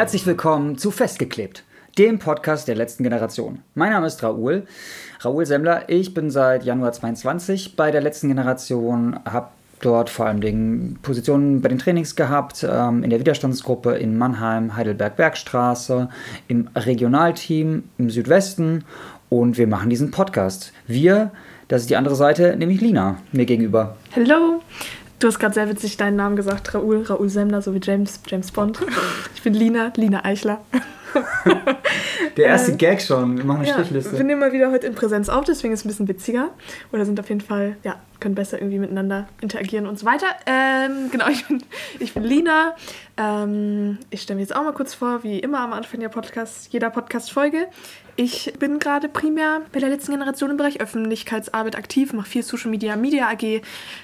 Herzlich willkommen zu Festgeklebt, dem Podcast der letzten Generation. Mein Name ist Raoul, Raoul Semmler. Ich bin seit Januar 22 bei der letzten Generation, habe dort vor allem Dingen Positionen bei den Trainings gehabt, ähm, in der Widerstandsgruppe in Mannheim, Heidelberg-Bergstraße, im Regionalteam im Südwesten und wir machen diesen Podcast. Wir, das ist die andere Seite, nämlich Lina, mir gegenüber. Hallo. Du hast gerade sehr witzig deinen Namen gesagt, Raoul, Raoul Semmler, so wie James, James Bond. Ich bin Lina, Lina Eichler. Der erste äh, Gag schon, wir machen eine ja, Strichliste. Wir nehmen mal wieder heute in Präsenz auf, deswegen ist es ein bisschen witziger. Oder sind auf jeden Fall, ja, können besser irgendwie miteinander interagieren und so weiter. Ähm, genau, ich bin, ich bin Lina. Ähm, ich stelle mir jetzt auch mal kurz vor, wie immer am Anfang der Podcast, jeder Podcast-Folge. Ich bin gerade primär bei der letzten Generation im Bereich Öffentlichkeitsarbeit aktiv, mache viel Social Media, Media AG.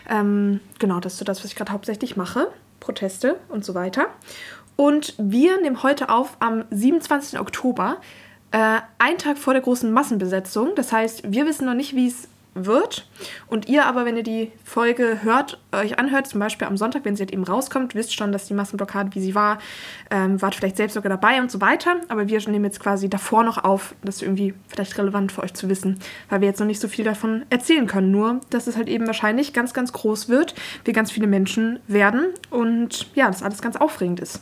Ähm, genau, das ist so das, was ich gerade hauptsächlich mache. Proteste und so weiter. Und wir nehmen heute auf am 27. Oktober, äh, einen Tag vor der großen Massenbesetzung. Das heißt, wir wissen noch nicht, wie es wird. Und ihr aber, wenn ihr die Folge hört, euch anhört, zum Beispiel am Sonntag, wenn sie halt eben rauskommt, wisst schon, dass die Massenblockade, wie sie war, ähm, wart vielleicht selbst sogar dabei und so weiter. Aber wir nehmen jetzt quasi davor noch auf, das ist irgendwie vielleicht relevant für euch zu wissen, weil wir jetzt noch nicht so viel davon erzählen können. Nur, dass es halt eben wahrscheinlich ganz, ganz groß wird, wir ganz viele Menschen werden und ja, das alles ganz aufregend ist.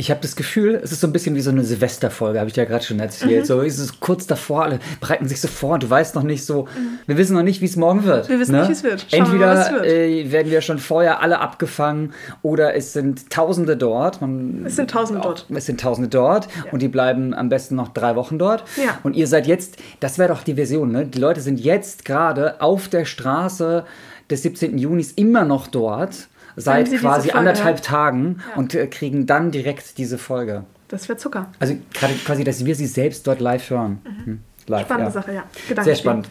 Ich habe das Gefühl, es ist so ein bisschen wie so eine Silvesterfolge, habe ich ja gerade schon erzählt. Mhm. So ist es kurz davor, alle bereiten sich so vor. Du weißt noch nicht so, mhm. wir wissen noch nicht, wie es morgen wird. Wir wissen ne? nicht, wie es wird. Schauen Entweder es wird. Äh, werden wir schon vorher alle abgefangen oder es sind Tausende dort. Man, es sind Tausende dort. Es sind Tausende dort ja. und die bleiben am besten noch drei Wochen dort. Ja. Und ihr seid jetzt, das wäre doch die Version, ne? Die Leute sind jetzt gerade auf der Straße des 17. Junis immer noch dort seit quasi anderthalb. Tagen ja. und äh, kriegen dann direkt diese Folge. Das wäre Zucker. Also quasi, dass wir sie selbst dort live hören. Mhm. Hm. Live, Spannende ja. Sache, ja. Gedanken Sehr spannend.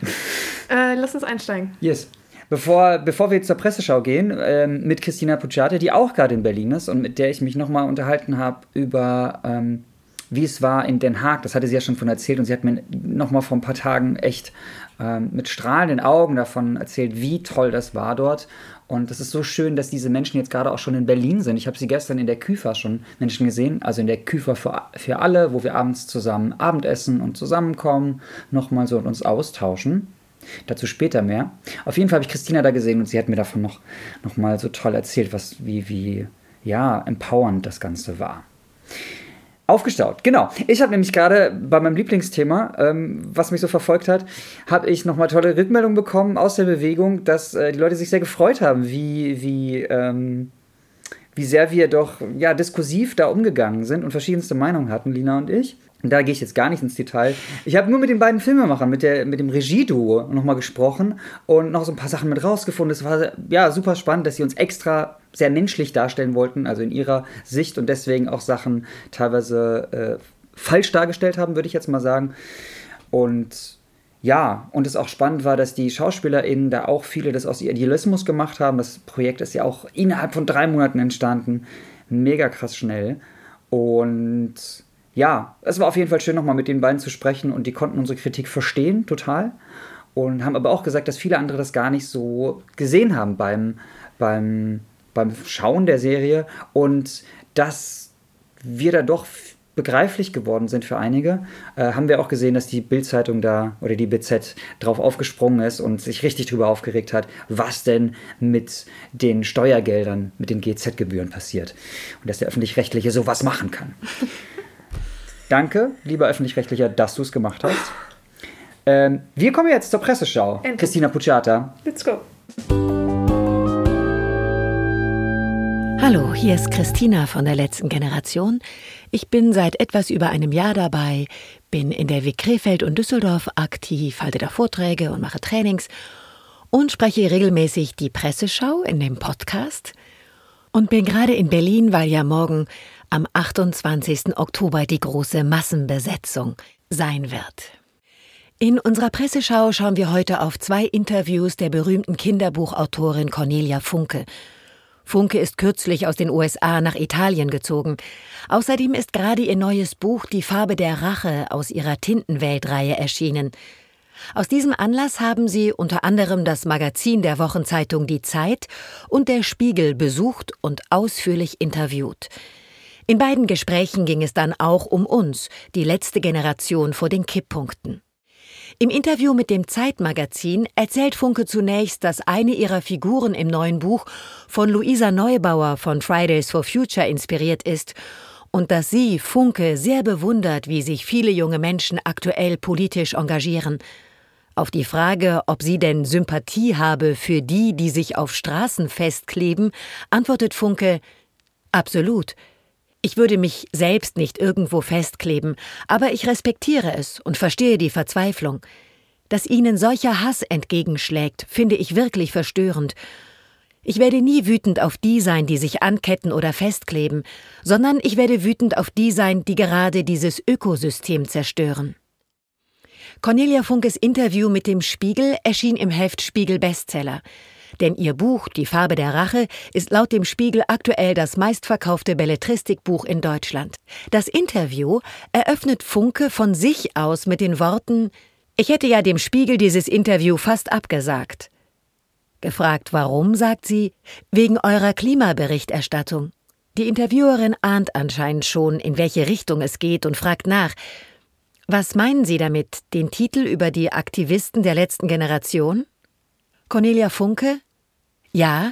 Äh, lass uns einsteigen. Yes. Bevor, bevor wir zur Presseschau gehen, ähm, mit Christina Pucciate, die auch gerade in Berlin ist und mit der ich mich nochmal unterhalten habe über, ähm, wie es war in Den Haag. Das hatte sie ja schon von erzählt und sie hat mir nochmal vor ein paar Tagen echt ähm, mit strahlenden Augen davon erzählt, wie toll das war dort und es ist so schön, dass diese Menschen jetzt gerade auch schon in Berlin sind. Ich habe sie gestern in der Küfer schon Menschen gesehen, also in der Küfer für, für alle, wo wir abends zusammen Abendessen und zusammenkommen, nochmal so und uns austauschen. Dazu später mehr. Auf jeden Fall habe ich Christina da gesehen und sie hat mir davon noch, noch mal so toll erzählt, was, wie, wie, ja, empowernd das Ganze war. Aufgestaut, genau. Ich habe nämlich gerade bei meinem Lieblingsthema, ähm, was mich so verfolgt hat, habe ich nochmal tolle Rückmeldungen bekommen aus der Bewegung, dass äh, die Leute sich sehr gefreut haben, wie, wie, ähm, wie sehr wir doch ja, diskursiv da umgegangen sind und verschiedenste Meinungen hatten, Lina und ich. Da gehe ich jetzt gar nicht ins Detail. Ich habe nur mit den beiden Filmemachern, mit, der, mit dem Regieduo nochmal gesprochen und noch so ein paar Sachen mit rausgefunden. Es war ja super spannend, dass sie uns extra sehr menschlich darstellen wollten, also in ihrer Sicht und deswegen auch Sachen teilweise äh, falsch dargestellt haben, würde ich jetzt mal sagen. Und ja, und es auch spannend war, dass die SchauspielerInnen da auch viele das aus Idealismus gemacht haben. Das Projekt ist ja auch innerhalb von drei Monaten entstanden. Mega krass schnell. Und ja, es war auf jeden Fall schön, nochmal mit den beiden zu sprechen und die konnten unsere Kritik verstehen, total. Und haben aber auch gesagt, dass viele andere das gar nicht so gesehen haben beim, beim, beim Schauen der Serie und dass wir da doch begreiflich geworden sind für einige, äh, haben wir auch gesehen, dass die Bildzeitung da oder die BZ drauf aufgesprungen ist und sich richtig drüber aufgeregt hat, was denn mit den Steuergeldern, mit den GZ-Gebühren passiert und dass der öffentlich-rechtliche sowas machen kann. Danke, lieber öffentlich-rechtlicher, dass du es gemacht hast. Ähm, wir kommen jetzt zur Presseschau. Endlich. Christina Pucciata. Let's go. Hallo, hier ist Christina von der letzten Generation. Ich bin seit etwas über einem Jahr dabei, bin in der WG Krefeld und Düsseldorf aktiv, halte da Vorträge und mache Trainings und spreche regelmäßig die Presseschau in dem Podcast und bin gerade in Berlin, weil ja morgen am 28. Oktober die große Massenbesetzung sein wird. In unserer Presseschau schauen wir heute auf zwei Interviews der berühmten Kinderbuchautorin Cornelia Funke. Funke ist kürzlich aus den USA nach Italien gezogen. Außerdem ist gerade ihr neues Buch Die Farbe der Rache aus ihrer Tintenweltreihe erschienen. Aus diesem Anlass haben sie unter anderem das Magazin der Wochenzeitung Die Zeit und der Spiegel besucht und ausführlich interviewt. In beiden Gesprächen ging es dann auch um uns, die letzte Generation vor den Kipppunkten. Im Interview mit dem Zeitmagazin erzählt Funke zunächst, dass eine ihrer Figuren im neuen Buch von Luisa Neubauer von Fridays for Future inspiriert ist und dass sie, Funke, sehr bewundert, wie sich viele junge Menschen aktuell politisch engagieren. Auf die Frage, ob sie denn Sympathie habe für die, die sich auf Straßen festkleben, antwortet Funke Absolut. Ich würde mich selbst nicht irgendwo festkleben, aber ich respektiere es und verstehe die Verzweiflung. Dass ihnen solcher Hass entgegenschlägt, finde ich wirklich verstörend, ich werde nie wütend auf die sein, die sich anketten oder festkleben, sondern ich werde wütend auf die sein, die gerade dieses Ökosystem zerstören. Cornelia Funkes Interview mit dem Spiegel erschien im Heft Spiegel Bestseller. Denn ihr Buch Die Farbe der Rache ist laut dem Spiegel aktuell das meistverkaufte Belletristikbuch in Deutschland. Das Interview eröffnet Funke von sich aus mit den Worten Ich hätte ja dem Spiegel dieses Interview fast abgesagt. Gefragt warum, sagt sie, wegen eurer Klimaberichterstattung. Die Interviewerin ahnt anscheinend schon, in welche Richtung es geht und fragt nach, was meinen Sie damit, den Titel über die Aktivisten der letzten Generation? Cornelia Funke? Ja,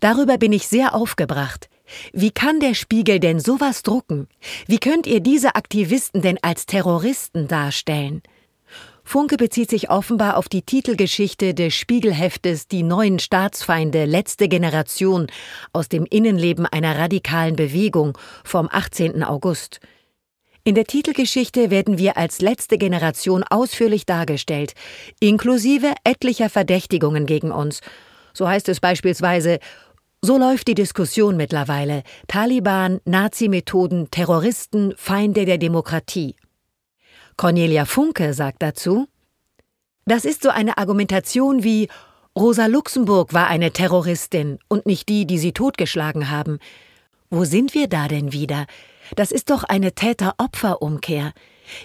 darüber bin ich sehr aufgebracht. Wie kann der Spiegel denn sowas drucken? Wie könnt ihr diese Aktivisten denn als Terroristen darstellen? Funke bezieht sich offenbar auf die Titelgeschichte des Spiegelheftes Die neuen Staatsfeinde letzte Generation aus dem Innenleben einer radikalen Bewegung vom 18. August. In der Titelgeschichte werden wir als letzte Generation ausführlich dargestellt, inklusive etlicher Verdächtigungen gegen uns. So heißt es beispielsweise so läuft die Diskussion mittlerweile. Taliban, Nazi-Methoden, Terroristen, Feinde der Demokratie. Cornelia Funke sagt dazu, das ist so eine Argumentation wie Rosa Luxemburg war eine Terroristin und nicht die, die sie totgeschlagen haben. Wo sind wir da denn wieder? Das ist doch eine Täter-Opfer-Umkehr.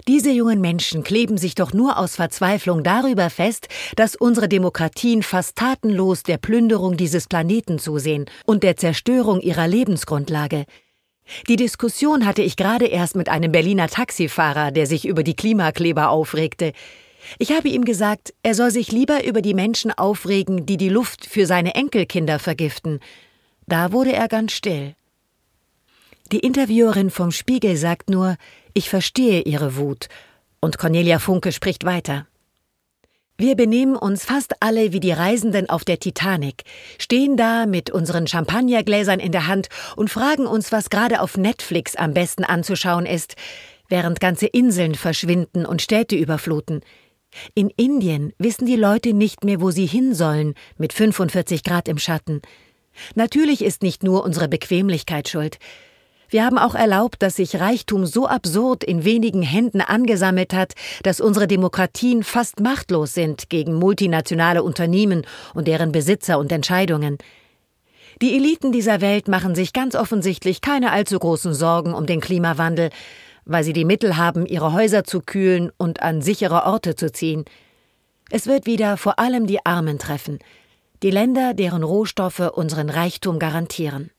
Diese jungen Menschen kleben sich doch nur aus Verzweiflung darüber fest, dass unsere Demokratien fast tatenlos der Plünderung dieses Planeten zusehen und der Zerstörung ihrer Lebensgrundlage. Die Diskussion hatte ich gerade erst mit einem Berliner Taxifahrer, der sich über die Klimakleber aufregte. Ich habe ihm gesagt, er soll sich lieber über die Menschen aufregen, die die Luft für seine Enkelkinder vergiften. Da wurde er ganz still. Die Interviewerin vom Spiegel sagt nur, ich verstehe ihre Wut, und Cornelia Funke spricht weiter. Wir benehmen uns fast alle wie die Reisenden auf der Titanic, stehen da mit unseren Champagnergläsern in der Hand und fragen uns, was gerade auf Netflix am besten anzuschauen ist, während ganze Inseln verschwinden und Städte überfluten. In Indien wissen die Leute nicht mehr, wo sie hin sollen, mit 45 Grad im Schatten. Natürlich ist nicht nur unsere Bequemlichkeit schuld. Wir haben auch erlaubt, dass sich Reichtum so absurd in wenigen Händen angesammelt hat, dass unsere Demokratien fast machtlos sind gegen multinationale Unternehmen und deren Besitzer und Entscheidungen. Die Eliten dieser Welt machen sich ganz offensichtlich keine allzu großen Sorgen um den Klimawandel, weil sie die Mittel haben, ihre Häuser zu kühlen und an sichere Orte zu ziehen. Es wird wieder vor allem die Armen treffen, die Länder, deren Rohstoffe unseren Reichtum garantieren.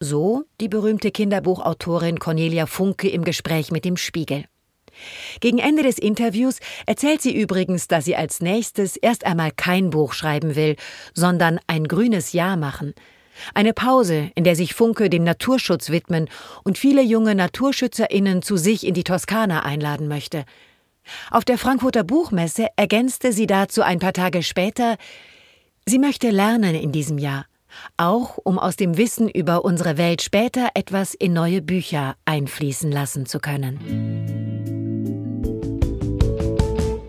So die berühmte Kinderbuchautorin Cornelia Funke im Gespräch mit dem Spiegel. Gegen Ende des Interviews erzählt sie übrigens, dass sie als nächstes erst einmal kein Buch schreiben will, sondern ein grünes Jahr machen. Eine Pause, in der sich Funke dem Naturschutz widmen und viele junge Naturschützerinnen zu sich in die Toskana einladen möchte. Auf der Frankfurter Buchmesse ergänzte sie dazu ein paar Tage später, sie möchte lernen in diesem Jahr auch um aus dem Wissen über unsere Welt später etwas in neue Bücher einfließen lassen zu können.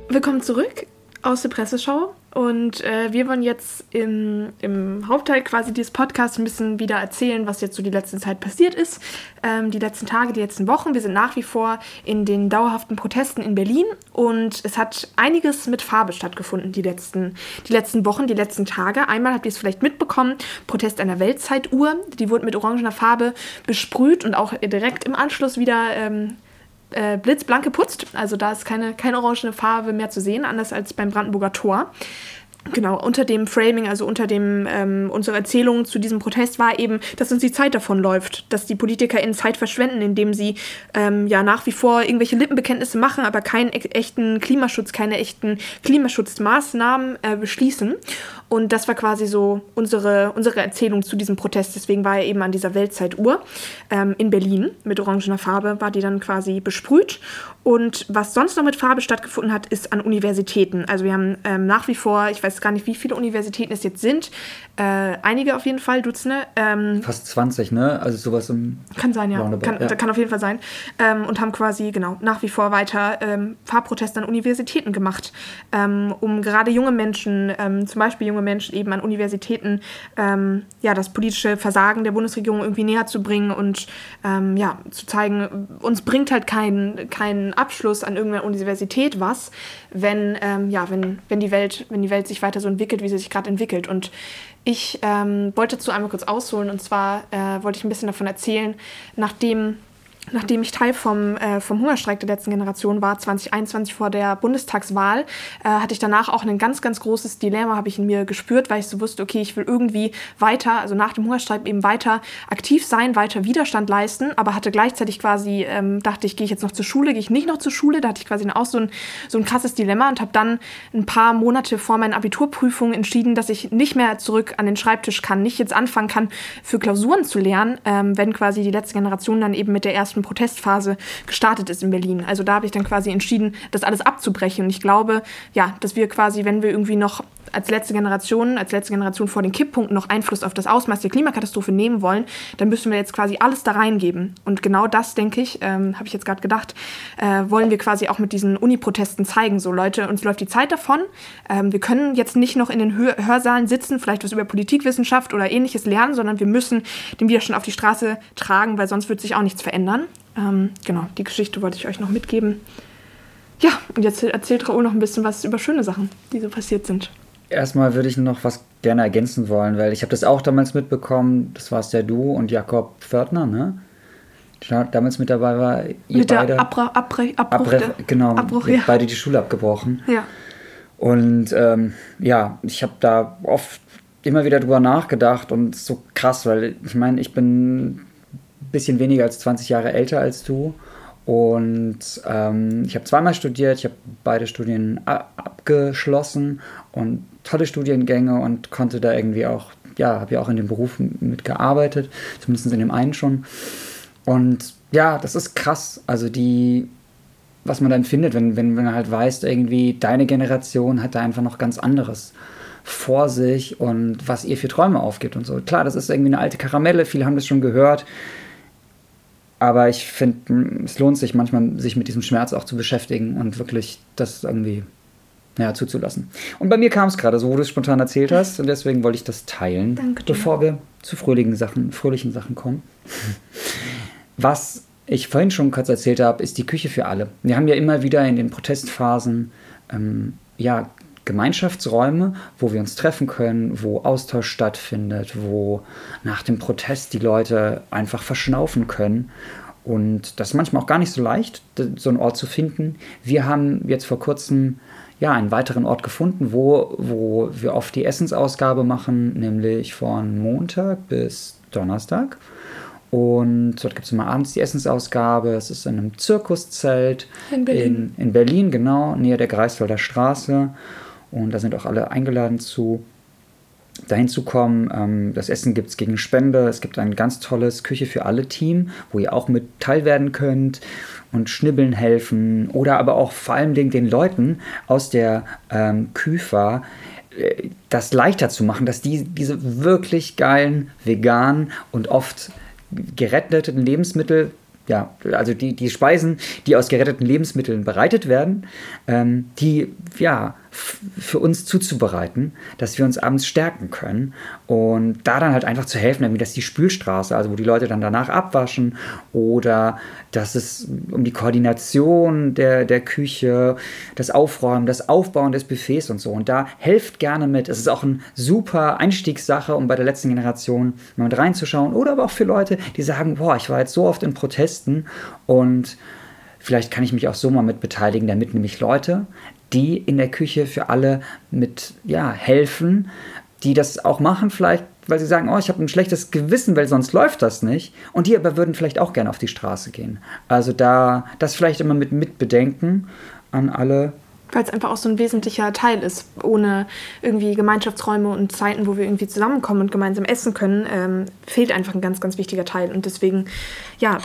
Willkommen zurück aus der Presseschau. Und äh, wir wollen jetzt im, im, Hauptteil quasi dieses Podcasts ein bisschen wieder erzählen, was jetzt so die letzte Zeit passiert ist. Ähm, die letzten Tage, die letzten Wochen. Wir sind nach wie vor in den dauerhaften Protesten in Berlin und es hat einiges mit Farbe stattgefunden die letzten, die letzten Wochen, die letzten Tage. Einmal habt ihr es vielleicht mitbekommen, Protest einer Weltzeituhr. Die wurde mit orangener Farbe besprüht und auch direkt im Anschluss wieder ähm, äh, blitzblank geputzt. Also da ist keine, keine orangene Farbe mehr zu sehen, anders als beim Brandenburger Tor. Genau, unter dem Framing, also unter dem ähm, unsere Erzählung zu diesem Protest war eben, dass uns die Zeit davon läuft, dass die PolitikerInnen Zeit verschwenden, indem sie ähm, ja nach wie vor irgendwelche Lippenbekenntnisse machen, aber keinen echten Klimaschutz, keine echten Klimaschutzmaßnahmen äh, beschließen. Und das war quasi so unsere, unsere Erzählung zu diesem Protest. Deswegen war er eben an dieser Weltzeituhr ähm, in Berlin mit orangener Farbe, war die dann quasi besprüht. Und was sonst noch mit Farbe stattgefunden hat, ist an Universitäten. Also wir haben ähm, nach wie vor, ich weiß gar nicht, wie viele Universitäten es jetzt sind, äh, einige auf jeden Fall, Dutzende. Ähm, Fast 20, ne? Also sowas im. Kann sein, ja. Kann, ja. kann auf jeden Fall sein. Ähm, und haben quasi, genau, nach wie vor weiter ähm, Farbproteste an Universitäten gemacht, ähm, um gerade junge Menschen, zum Beispiel junge Menschen eben an Universitäten, ähm, ja, das politische Versagen der Bundesregierung irgendwie näher zu bringen und ja, zu zeigen, uns bringt halt kein, kein Abschluss an irgendeiner Universität was, wenn, ja, wenn, wenn, die Welt, wenn die Welt sich weiter so entwickelt, wie sie sich gerade entwickelt. Und ich ähm, wollte dazu einmal kurz ausholen und zwar äh, wollte ich ein bisschen davon erzählen, nachdem Nachdem ich Teil vom, äh, vom Hungerstreik der letzten Generation war, 2021 vor der Bundestagswahl, äh, hatte ich danach auch ein ganz, ganz großes Dilemma, habe ich in mir gespürt, weil ich so wusste, okay, ich will irgendwie weiter, also nach dem Hungerstreik eben weiter aktiv sein, weiter Widerstand leisten, aber hatte gleichzeitig quasi, ähm, dachte ich, gehe ich jetzt noch zur Schule, gehe ich nicht noch zur Schule, da hatte ich quasi auch so ein, so ein krasses Dilemma und habe dann ein paar Monate vor meinen Abiturprüfungen entschieden, dass ich nicht mehr zurück an den Schreibtisch kann, nicht jetzt anfangen kann, für Klausuren zu lernen, ähm, wenn quasi die letzte Generation dann eben mit der ersten ersten Protestphase gestartet ist in Berlin. Also da habe ich dann quasi entschieden, das alles abzubrechen. Und ich glaube, ja, dass wir quasi, wenn wir irgendwie noch als letzte Generation, als letzte Generation vor den Kipppunkten noch Einfluss auf das Ausmaß der Klimakatastrophe nehmen wollen, dann müssen wir jetzt quasi alles da reingeben. Und genau das, denke ich, ähm, habe ich jetzt gerade gedacht, äh, wollen wir quasi auch mit diesen Uni-Protesten zeigen. So, Leute, uns läuft die Zeit davon. Ähm, wir können jetzt nicht noch in den Hör Hörsaalen sitzen, vielleicht was über Politikwissenschaft oder ähnliches lernen, sondern wir müssen den Widerstand auf die Straße tragen, weil sonst wird sich auch nichts verändern. Ähm, genau, die Geschichte wollte ich euch noch mitgeben. Ja, und jetzt erzählt Raoul noch ein bisschen was über schöne Sachen, die so passiert sind. Erstmal würde ich noch was gerne ergänzen wollen, weil ich habe das auch damals mitbekommen, das warst ja du und Jakob Pförtner, ne? Der damals mit dabei war. Ihr mit beide, der Abra Abbruch, Abbruch, der, genau, Abbruch, ja. beide die Schule abgebrochen. Ja. Und ähm, ja, ich habe da oft immer wieder drüber nachgedacht und so krass, weil ich meine, ich bin bisschen weniger als 20 Jahre älter als du und ähm, ich habe zweimal studiert, ich habe beide Studien abgeschlossen und tolle Studiengänge und konnte da irgendwie auch, ja, habe ja auch in dem Beruf mitgearbeitet, zumindest in dem einen schon. Und ja, das ist krass. Also die, was man dann findet, wenn, wenn, wenn man halt weiß, irgendwie deine Generation hat da einfach noch ganz anderes vor sich und was ihr für Träume aufgibt und so. Klar, das ist irgendwie eine alte Karamelle, viele haben das schon gehört. Aber ich finde, es lohnt sich manchmal, sich mit diesem Schmerz auch zu beschäftigen und wirklich das irgendwie ja, zuzulassen. Und bei mir kam es gerade so, wo du es spontan erzählt hast, und deswegen wollte ich das teilen, Danke bevor wir zu fröhlichen Sachen, fröhlichen Sachen kommen. Was ich vorhin schon kurz erzählt habe, ist die Küche für alle. Wir haben ja immer wieder in den Protestphasen ähm, ja, Gemeinschaftsräume, wo wir uns treffen können, wo Austausch stattfindet, wo nach dem Protest die Leute einfach verschnaufen können. Und das ist manchmal auch gar nicht so leicht, so einen Ort zu finden. Wir haben jetzt vor kurzem ja, einen weiteren Ort gefunden, wo, wo wir oft die Essensausgabe machen, nämlich von Montag bis Donnerstag. Und dort gibt es immer abends die Essensausgabe. Es ist in einem Zirkuszelt in Berlin. In, in Berlin, genau, näher der Greifswalder Straße. Und da sind auch alle eingeladen zu dahin zu kommen. Ähm, das Essen gibt es gegen Spende. Es gibt ein ganz tolles Küche für alle Team, wo ihr auch mit teilwerden könnt und schnibbeln helfen oder aber auch vor allem den Leuten aus der ähm, Küfer äh, das leichter zu machen, dass die diese wirklich geilen veganen und oft geretteten Lebensmittel ja, also die, die Speisen, die aus geretteten Lebensmitteln bereitet werden, ähm, die ja für uns zuzubereiten, dass wir uns abends stärken können und da dann halt einfach zu helfen, irgendwie, dass die Spülstraße, also wo die Leute dann danach abwaschen oder dass es um die Koordination der, der Küche, das Aufräumen, das Aufbauen des Buffets und so. Und da helft gerne mit. Es ist auch eine super Einstiegssache, um bei der letzten Generation mal mit reinzuschauen. Oder aber auch für Leute, die sagen, boah, ich war jetzt so oft in Protesten und vielleicht kann ich mich auch so mal mit beteiligen, damit nämlich Leute, die in der Küche für alle mit ja, helfen, die das auch machen, vielleicht, weil sie sagen, oh, ich habe ein schlechtes Gewissen, weil sonst läuft das nicht. Und die aber würden vielleicht auch gerne auf die Straße gehen. Also da das vielleicht immer mit mitbedenken an alle weil es einfach auch so ein wesentlicher Teil ist. Ohne irgendwie Gemeinschaftsräume und Zeiten, wo wir irgendwie zusammenkommen und gemeinsam essen können, ähm, fehlt einfach ein ganz, ganz wichtiger Teil. Und deswegen, ja,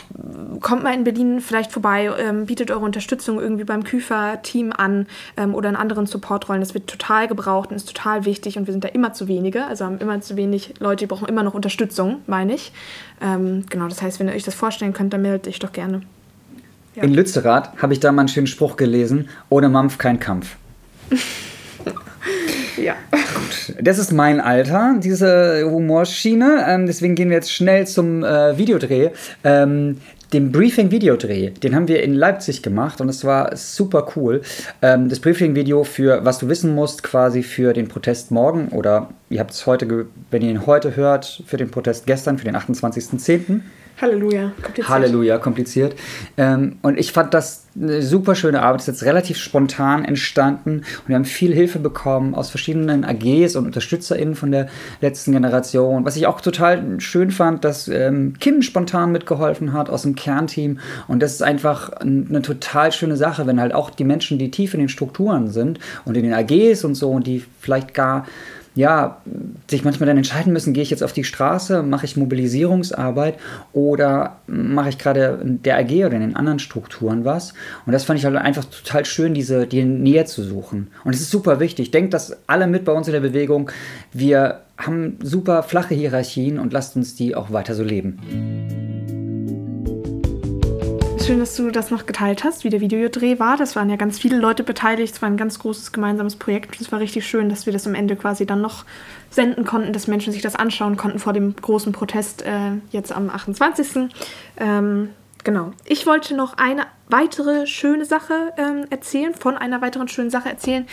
kommt mal in Berlin vielleicht vorbei, ähm, bietet eure Unterstützung irgendwie beim Küfer-Team an ähm, oder in anderen Supportrollen. Das wird total gebraucht und ist total wichtig und wir sind da immer zu wenige. Also haben immer zu wenig Leute, die brauchen immer noch Unterstützung, meine ich. Ähm, genau, das heißt, wenn ihr euch das vorstellen könnt, dann meldet euch doch gerne. Ja. In Lützerath habe ich da mal einen schönen Spruch gelesen: ohne Mampf kein Kampf. ja. Gut, das ist mein Alter, diese Humorschiene. Ähm, deswegen gehen wir jetzt schnell zum äh, Videodreh. Ähm, dem Briefing-Videodreh, den haben wir in Leipzig gemacht und es war super cool. Ähm, das Briefing-Video für was du wissen musst, quasi für den Protest morgen oder ihr habt es heute, wenn ihr ihn heute hört, für den Protest gestern, für den 28.10. Halleluja, kompliziert. Halleluja, kompliziert. Ähm, und ich fand das eine super schöne Arbeit. Es ist jetzt relativ spontan entstanden und wir haben viel Hilfe bekommen aus verschiedenen AGs und UnterstützerInnen von der letzten Generation. Was ich auch total schön fand, dass ähm, Kim spontan mitgeholfen hat aus dem Kernteam. Und das ist einfach eine total schöne Sache, wenn halt auch die Menschen, die tief in den Strukturen sind und in den AGs und so und die vielleicht gar ja, sich manchmal dann entscheiden müssen, gehe ich jetzt auf die Straße, mache ich Mobilisierungsarbeit oder mache ich gerade in der AG oder in den anderen Strukturen was. Und das fand ich halt einfach total schön, diese die Nähe zu suchen. Und es ist super wichtig. Denkt das alle mit bei uns in der Bewegung. Wir haben super flache Hierarchien und lasst uns die auch weiter so leben schön, dass du das noch geteilt hast, wie der Videodreh war. Das waren ja ganz viele Leute beteiligt. Es war ein ganz großes gemeinsames Projekt. Es war richtig schön, dass wir das am Ende quasi dann noch senden konnten, dass Menschen sich das anschauen konnten vor dem großen Protest äh, jetzt am 28. Ähm, genau. Ich wollte noch eine weitere schöne Sache ähm, erzählen, von einer weiteren schönen Sache erzählen.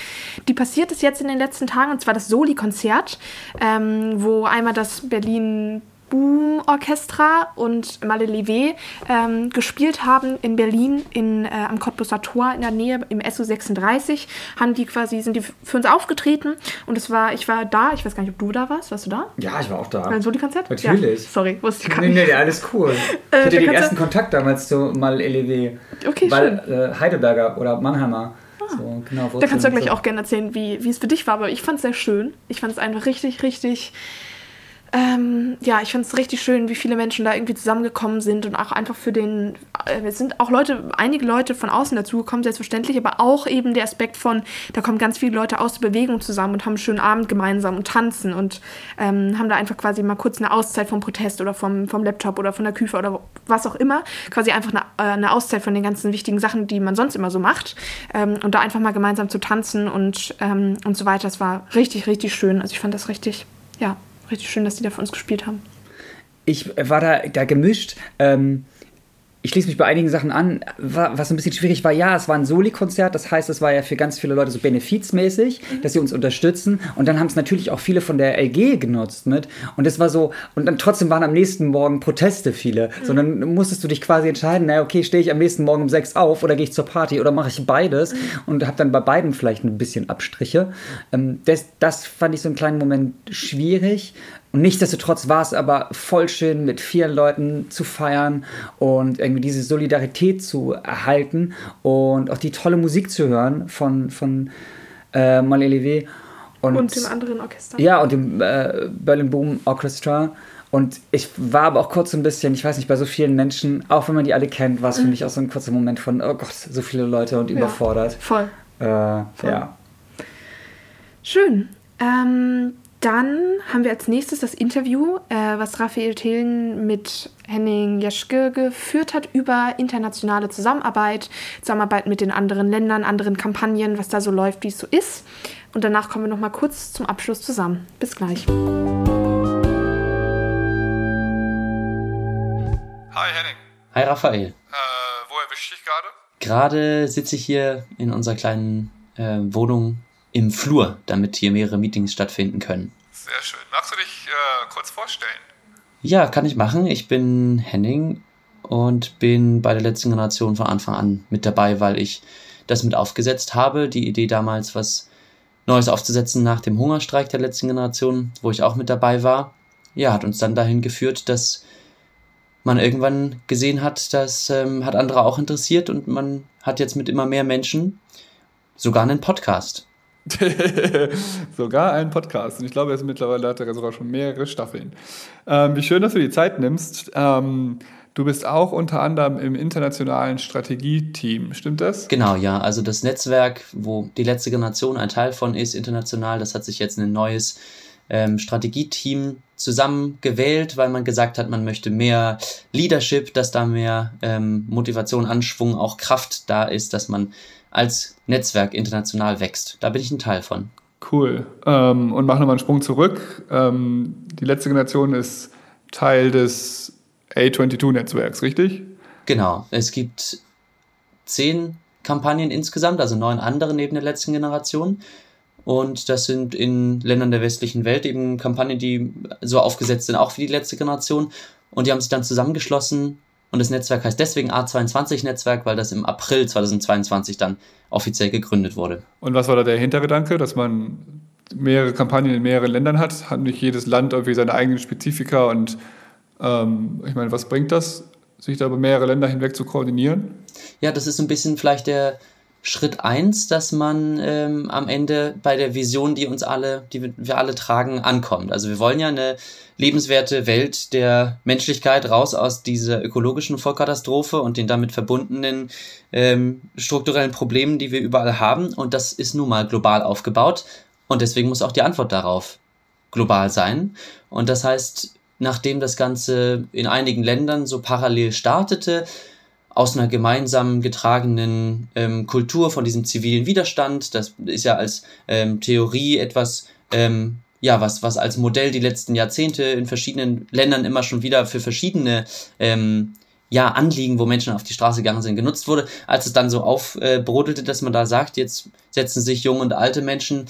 Die passiert ist jetzt in den letzten Tagen, und zwar das Soli-Konzert, ähm, wo einmal das Berlin Boom Orchestra und Malle Levé ähm, gespielt haben in Berlin in, äh, am Cottbusser Tor in der Nähe im SU 36 haben die quasi sind die für uns aufgetreten. Und es war ich war da. Ich weiß gar nicht ob du da warst. Warst du da? Ja ich war auch da. Beim Soli Konzert? Natürlich. Ja, sorry wusste ich gar nicht. nee nee alles cool. Ich hatte äh, den ersten Kontakt damals zu Malle Levé okay weil äh, Heidelberger oder Mannheimer. Ah. so, genau, da kannst du gleich so. auch gerne erzählen, wie, wie es für dich war, aber ich fand es sehr schön. Ich fand es einfach richtig, richtig ähm, ja, ich finde es richtig schön, wie viele Menschen da irgendwie zusammengekommen sind und auch einfach für den, äh, es sind auch Leute, einige Leute von außen dazugekommen, selbstverständlich, aber auch eben der Aspekt von, da kommen ganz viele Leute aus der Bewegung zusammen und haben einen schönen Abend gemeinsam und tanzen und ähm, haben da einfach quasi mal kurz eine Auszeit vom Protest oder vom, vom Laptop oder von der Küfe oder was auch immer, quasi einfach eine, äh, eine Auszeit von den ganzen wichtigen Sachen, die man sonst immer so macht ähm, und da einfach mal gemeinsam zu tanzen und, ähm, und so weiter. Das war richtig, richtig schön. Also ich fand das richtig, ja, richtig schön, dass die da für uns gespielt haben. Ich war da, da gemischt. Ähm, ich schließe mich bei einigen Sachen an. Was ein bisschen schwierig war, ja, es war ein Soli-Konzert, das heißt, es war ja für ganz viele Leute so benefizmäßig, mhm. dass sie uns unterstützen. Und dann haben es natürlich auch viele von der LG genutzt mit. Und es war so, und dann trotzdem waren am nächsten Morgen Proteste viele. Mhm. Sondern musstest du dich quasi entscheiden, na okay, stehe ich am nächsten Morgen um sechs auf oder gehe ich zur Party oder mache ich beides mhm. und habe dann bei beiden vielleicht ein bisschen Abstriche. Ähm, das, das fand ich so einen kleinen Moment schwierig. Und nichtsdestotrotz war es aber voll schön, mit vielen Leuten zu feiern und irgendwie diese Solidarität zu erhalten und auch die tolle Musik zu hören von, von äh, Malelevé. Und, und dem anderen Orchester. Ja, und dem äh, Berlin Boom Orchestra. Und ich war aber auch kurz so ein bisschen, ich weiß nicht, bei so vielen Menschen, auch wenn man die alle kennt, war es für mhm. mich auch so ein kurzer Moment von, oh Gott, so viele Leute und ja, überfordert. Voll. Äh, voll. Ja. Schön. Ähm, dann haben wir als nächstes das Interview, äh, was Raphael Thelen mit Henning Jeschke geführt hat über internationale Zusammenarbeit, Zusammenarbeit mit den anderen Ländern, anderen Kampagnen, was da so läuft, wie es so ist. Und danach kommen wir noch mal kurz zum Abschluss zusammen. Bis gleich. Hi Henning. Hi Raphael. Äh, wo erwische ich gerade? Gerade sitze ich hier in unserer kleinen äh, Wohnung im Flur, damit hier mehrere Meetings stattfinden können. Sehr schön. Magst du dich äh, kurz vorstellen? Ja, kann ich machen. Ich bin Henning und bin bei der letzten Generation von Anfang an mit dabei, weil ich das mit aufgesetzt habe. Die Idee damals, was Neues aufzusetzen nach dem Hungerstreik der letzten Generation, wo ich auch mit dabei war, ja, hat uns dann dahin geführt, dass man irgendwann gesehen hat, das ähm, hat andere auch interessiert und man hat jetzt mit immer mehr Menschen sogar einen Podcast. sogar einen Podcast. Und ich glaube, er ist mittlerweile hat er sogar schon mehrere Staffeln. Ähm, wie schön, dass du die Zeit nimmst. Ähm, du bist auch unter anderem im internationalen Strategieteam, stimmt das? Genau, ja. Also das Netzwerk, wo die letzte Generation ein Teil von ist, international, das hat sich jetzt ein neues ähm, Strategieteam zusammengewählt, weil man gesagt hat, man möchte mehr Leadership, dass da mehr ähm, Motivation, Anschwung, auch Kraft da ist, dass man als Netzwerk international wächst. Da bin ich ein Teil von. Cool. Ähm, und machen wir mal einen Sprung zurück. Ähm, die letzte Generation ist Teil des A22-Netzwerks, richtig? Genau. Es gibt zehn Kampagnen insgesamt, also neun andere neben der letzten Generation. Und das sind in Ländern der westlichen Welt eben Kampagnen, die so aufgesetzt sind, auch wie die letzte Generation. Und die haben sich dann zusammengeschlossen. Und das Netzwerk heißt deswegen A22-Netzwerk, weil das im April 2022 dann offiziell gegründet wurde. Und was war da der Hintergedanke, dass man mehrere Kampagnen in mehreren Ländern hat? Hat nicht jedes Land irgendwie seine eigenen Spezifika? Und ähm, ich meine, was bringt das, sich da über mehrere Länder hinweg zu koordinieren? Ja, das ist ein bisschen vielleicht der Schritt eins, dass man ähm, am Ende bei der Vision, die uns alle, die wir alle tragen, ankommt. Also wir wollen ja eine lebenswerte Welt der Menschlichkeit raus aus dieser ökologischen Vollkatastrophe und den damit verbundenen ähm, strukturellen Problemen, die wir überall haben. Und das ist nun mal global aufgebaut. Und deswegen muss auch die Antwort darauf global sein. Und das heißt, nachdem das Ganze in einigen Ländern so parallel startete, aus einer gemeinsam getragenen ähm, Kultur von diesem zivilen Widerstand. Das ist ja als ähm, Theorie etwas, ähm, ja, was, was als Modell die letzten Jahrzehnte in verschiedenen Ländern immer schon wieder für verschiedene ähm, ja, Anliegen, wo Menschen auf die Straße gegangen sind, genutzt wurde. Als es dann so aufbrodelte, dass man da sagt, jetzt setzen sich junge und alte Menschen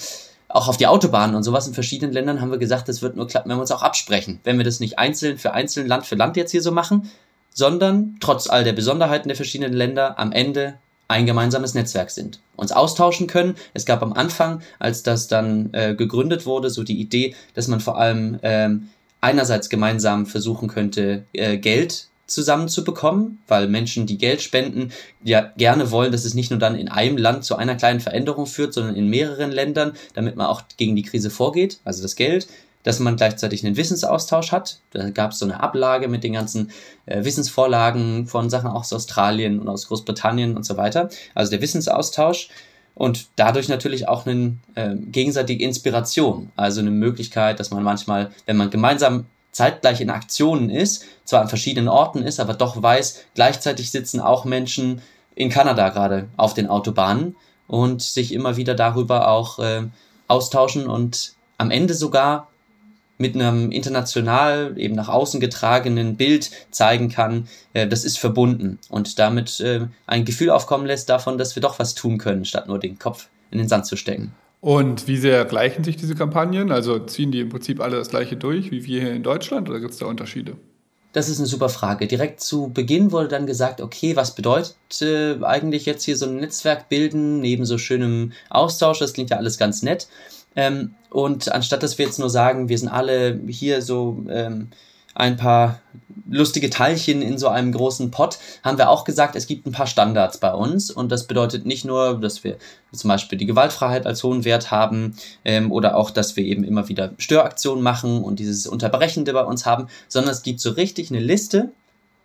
auch auf die Autobahnen und sowas in verschiedenen Ländern haben wir gesagt, das wird nur klappen, wenn wir uns auch absprechen. Wenn wir das nicht einzeln für einzeln, Land für Land jetzt hier so machen, sondern trotz all der Besonderheiten der verschiedenen Länder am Ende ein gemeinsames Netzwerk sind, uns austauschen können. Es gab am Anfang, als das dann äh, gegründet wurde, so die Idee, dass man vor allem ähm, einerseits gemeinsam versuchen könnte, äh, Geld zusammenzubekommen, weil Menschen, die Geld spenden, ja gerne wollen, dass es nicht nur dann in einem Land zu einer kleinen Veränderung führt, sondern in mehreren Ländern, damit man auch gegen die Krise vorgeht, also das Geld dass man gleichzeitig einen Wissensaustausch hat. Da gab es so eine Ablage mit den ganzen äh, Wissensvorlagen von Sachen aus Australien und aus Großbritannien und so weiter. Also der Wissensaustausch und dadurch natürlich auch eine äh, gegenseitige Inspiration. Also eine Möglichkeit, dass man manchmal, wenn man gemeinsam zeitgleich in Aktionen ist, zwar an verschiedenen Orten ist, aber doch weiß, gleichzeitig sitzen auch Menschen in Kanada gerade auf den Autobahnen und sich immer wieder darüber auch äh, austauschen und am Ende sogar mit einem international eben nach außen getragenen Bild zeigen kann, äh, das ist verbunden und damit äh, ein Gefühl aufkommen lässt davon, dass wir doch was tun können, statt nur den Kopf in den Sand zu stecken. Und wie sehr gleichen sich diese Kampagnen? Also ziehen die im Prinzip alle das gleiche durch wie wir hier in Deutschland oder gibt es da Unterschiede? Das ist eine super Frage. Direkt zu Beginn wurde dann gesagt, okay, was bedeutet äh, eigentlich jetzt hier so ein Netzwerk bilden, neben so schönem Austausch, das klingt ja alles ganz nett. Ähm, und anstatt dass wir jetzt nur sagen, wir sind alle hier so ähm, ein paar lustige Teilchen in so einem großen Pot, haben wir auch gesagt, es gibt ein paar Standards bei uns. Und das bedeutet nicht nur, dass wir zum Beispiel die Gewaltfreiheit als hohen Wert haben ähm, oder auch, dass wir eben immer wieder Störaktionen machen und dieses Unterbrechende bei uns haben, sondern es gibt so richtig eine Liste